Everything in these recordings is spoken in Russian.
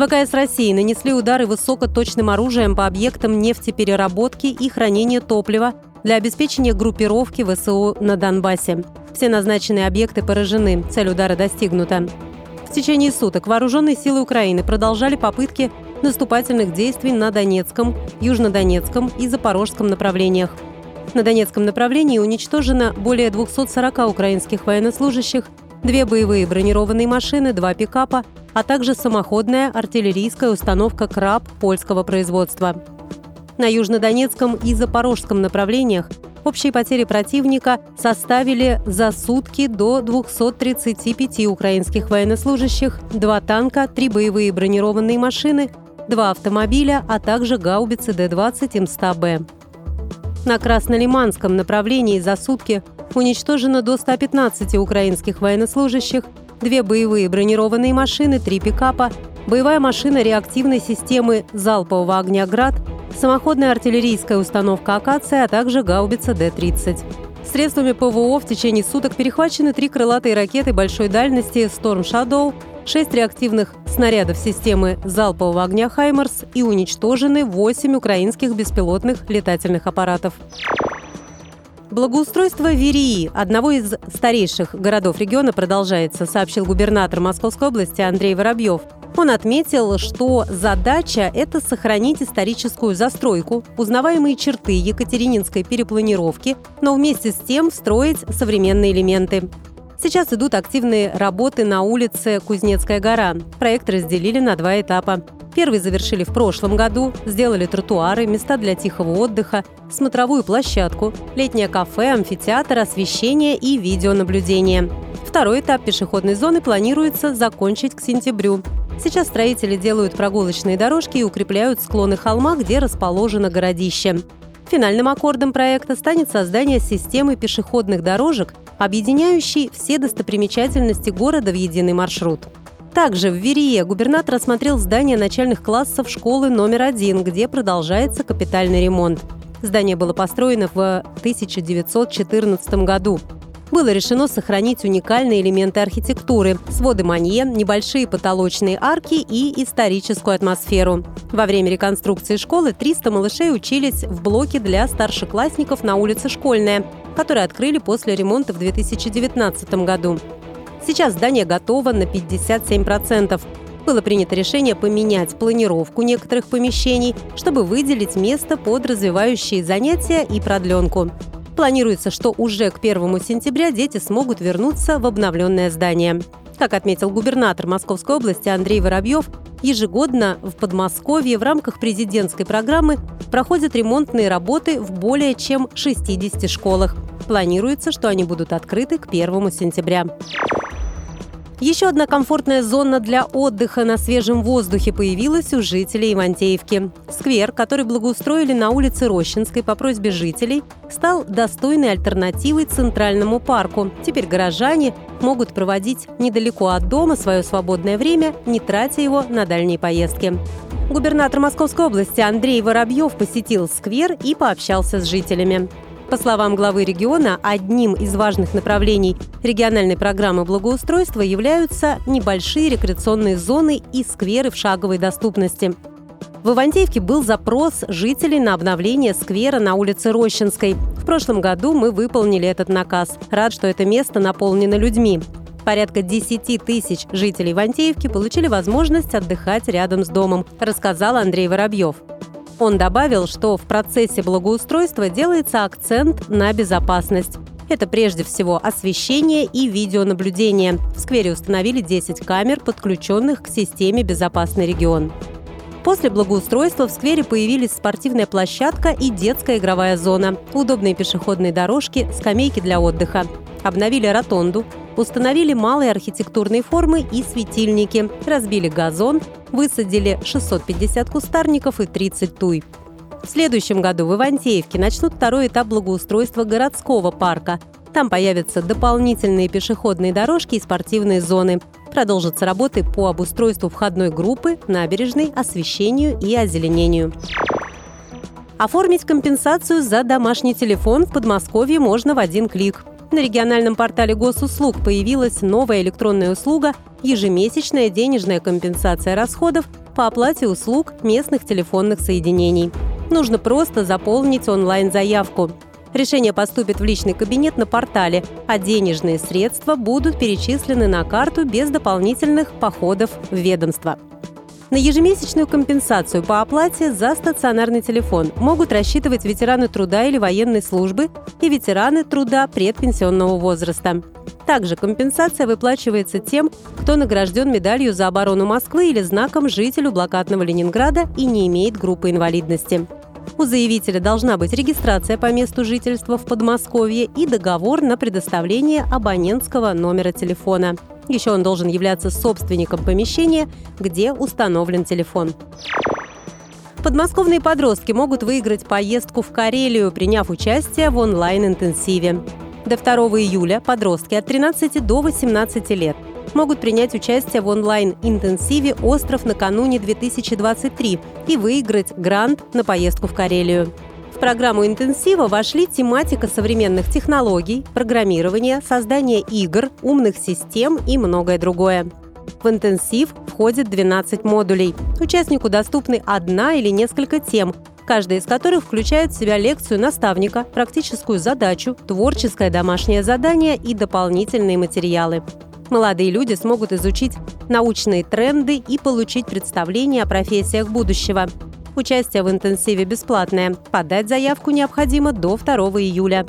ВКС России нанесли удары высокоточным оружием по объектам нефтепереработки и хранения топлива для обеспечения группировки ВСУ на Донбассе. Все назначенные объекты поражены, цель удара достигнута. В течение суток вооруженные силы Украины продолжали попытки наступательных действий на Донецком, Южнодонецком и Запорожском направлениях. На Донецком направлении уничтожено более 240 украинских военнослужащих, две боевые бронированные машины, два пикапа, а также самоходная артиллерийская установка «Краб» польского производства. На Южнодонецком и Запорожском направлениях общие потери противника составили за сутки до 235 украинских военнослужащих, два танка, три боевые бронированные машины, два автомобиля, а также гаубицы Д-20 М100Б. На Краснолиманском направлении за сутки уничтожено до 115 украинских военнослужащих, две боевые бронированные машины, три пикапа, боевая машина реактивной системы залпового огня «Град», самоходная артиллерийская установка «Акация», а также гаубица Д-30. Средствами ПВО в течение суток перехвачены три крылатые ракеты большой дальности «Storm Shadow», шесть реактивных снарядов системы залпового огня «Хаймерс» и уничтожены восемь украинских беспилотных летательных аппаратов. Благоустройство Верии, одного из старейших городов региона, продолжается, сообщил губернатор Московской области Андрей Воробьев. Он отметил, что задача – это сохранить историческую застройку, узнаваемые черты екатерининской перепланировки, но вместе с тем встроить современные элементы. Сейчас идут активные работы на улице Кузнецкая гора. Проект разделили на два этапа. Первый завершили в прошлом году, сделали тротуары, места для тихого отдыха, смотровую площадку, летнее кафе, амфитеатр, освещение и видеонаблюдение. Второй этап пешеходной зоны планируется закончить к сентябрю. Сейчас строители делают прогулочные дорожки и укрепляют склоны холма, где расположено городище. Финальным аккордом проекта станет создание системы пешеходных дорожек, объединяющей все достопримечательности города в единый маршрут. Также в Верие губернатор осмотрел здание начальных классов школы номер один, где продолжается капитальный ремонт. Здание было построено в 1914 году. Было решено сохранить уникальные элементы архитектуры – своды манье, небольшие потолочные арки и историческую атмосферу. Во время реконструкции школы 300 малышей учились в блоке для старшеклассников на улице Школьная, который открыли после ремонта в 2019 году. Сейчас здание готово на 57%. Было принято решение поменять планировку некоторых помещений, чтобы выделить место под развивающие занятия и продленку. Планируется, что уже к 1 сентября дети смогут вернуться в обновленное здание. Как отметил губернатор Московской области Андрей Воробьев, ежегодно в Подмосковье в рамках президентской программы проходят ремонтные работы в более чем 60 школах. Планируется, что они будут открыты к 1 сентября. Еще одна комфортная зона для отдыха на свежем воздухе появилась у жителей Ивантеевки. Сквер, который благоустроили на улице Рощинской по просьбе жителей, стал достойной альтернативой Центральному парку. Теперь горожане могут проводить недалеко от дома свое свободное время, не тратя его на дальние поездки. Губернатор Московской области Андрей Воробьев посетил сквер и пообщался с жителями. По словам главы региона, одним из важных направлений региональной программы благоустройства являются небольшие рекреационные зоны и скверы в шаговой доступности. В Ивантеевке был запрос жителей на обновление сквера на улице Рощинской. В прошлом году мы выполнили этот наказ. Рад, что это место наполнено людьми. Порядка 10 тысяч жителей Ивантеевки получили возможность отдыхать рядом с домом, рассказал Андрей Воробьев. Он добавил, что в процессе благоустройства делается акцент на безопасность. Это прежде всего освещение и видеонаблюдение. В сквере установили 10 камер, подключенных к системе «Безопасный регион». После благоустройства в сквере появились спортивная площадка и детская игровая зона, удобные пешеходные дорожки, скамейки для отдыха. Обновили ротонду, установили малые архитектурные формы и светильники, разбили газон, высадили 650 кустарников и 30 туй. В следующем году в Ивантеевке начнут второй этап благоустройства городского парка. Там появятся дополнительные пешеходные дорожки и спортивные зоны. Продолжатся работы по обустройству входной группы, набережной, освещению и озеленению. Оформить компенсацию за домашний телефон в Подмосковье можно в один клик. На региональном портале госуслуг появилась новая электронная услуга «Ежемесячная денежная компенсация расходов по оплате услуг местных телефонных соединений». Нужно просто заполнить онлайн-заявку. Решение поступит в личный кабинет на портале, а денежные средства будут перечислены на карту без дополнительных походов в ведомство. На ежемесячную компенсацию по оплате за стационарный телефон могут рассчитывать ветераны труда или военной службы и ветераны труда предпенсионного возраста. Также компенсация выплачивается тем, кто награжден медалью за оборону Москвы или знаком жителю блокадного Ленинграда и не имеет группы инвалидности. У заявителя должна быть регистрация по месту жительства в Подмосковье и договор на предоставление абонентского номера телефона. Еще он должен являться собственником помещения, где установлен телефон. Подмосковные подростки могут выиграть поездку в Карелию, приняв участие в онлайн-интенсиве. До 2 июля подростки от 13 до 18 лет – могут принять участие в онлайн-интенсиве «Остров накануне-2023» и выиграть грант на поездку в Карелию. Программу интенсива вошли тематика современных технологий, программирования, создания игр, умных систем и многое другое. В интенсив входит 12 модулей. Участнику доступны одна или несколько тем, каждая из которых включает в себя лекцию наставника, практическую задачу, творческое домашнее задание и дополнительные материалы молодые люди смогут изучить научные тренды и получить представление о профессиях будущего. Участие в интенсиве бесплатное. Подать заявку необходимо до 2 июля.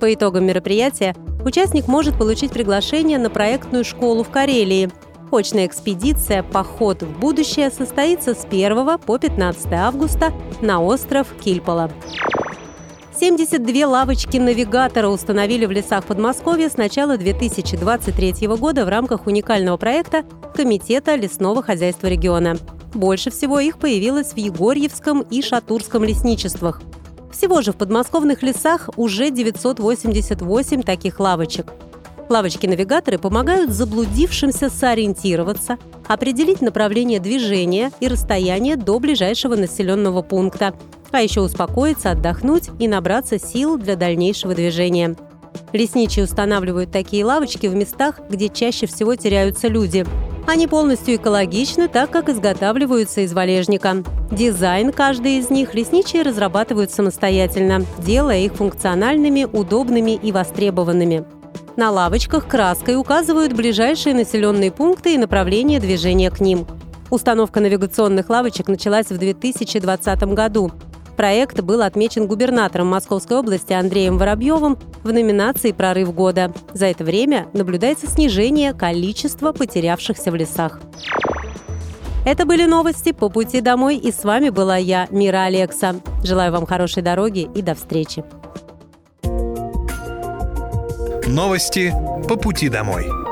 По итогам мероприятия участник может получить приглашение на проектную школу в Карелии. Очная экспедиция «Поход в будущее» состоится с 1 по 15 августа на остров Кильпола. 72 лавочки навигатора установили в лесах Подмосковья с начала 2023 года в рамках уникального проекта Комитета лесного хозяйства региона. Больше всего их появилось в Егорьевском и Шатурском лесничествах. Всего же в подмосковных лесах уже 988 таких лавочек. Лавочки-навигаторы помогают заблудившимся сориентироваться, определить направление движения и расстояние до ближайшего населенного пункта, а еще успокоиться, отдохнуть и набраться сил для дальнейшего движения. Лесничие устанавливают такие лавочки в местах, где чаще всего теряются люди. Они полностью экологичны, так как изготавливаются из валежника. Дизайн каждой из них лесничие разрабатывают самостоятельно, делая их функциональными, удобными и востребованными. На лавочках краской указывают ближайшие населенные пункты и направление движения к ним. Установка навигационных лавочек началась в 2020 году. Проект был отмечен губернатором Московской области Андреем Воробьевым в номинации «Прорыв года». За это время наблюдается снижение количества потерявшихся в лесах. Это были новости по пути домой, и с вами была я, Мира Алекса. Желаю вам хорошей дороги и до встречи. Новости по пути домой.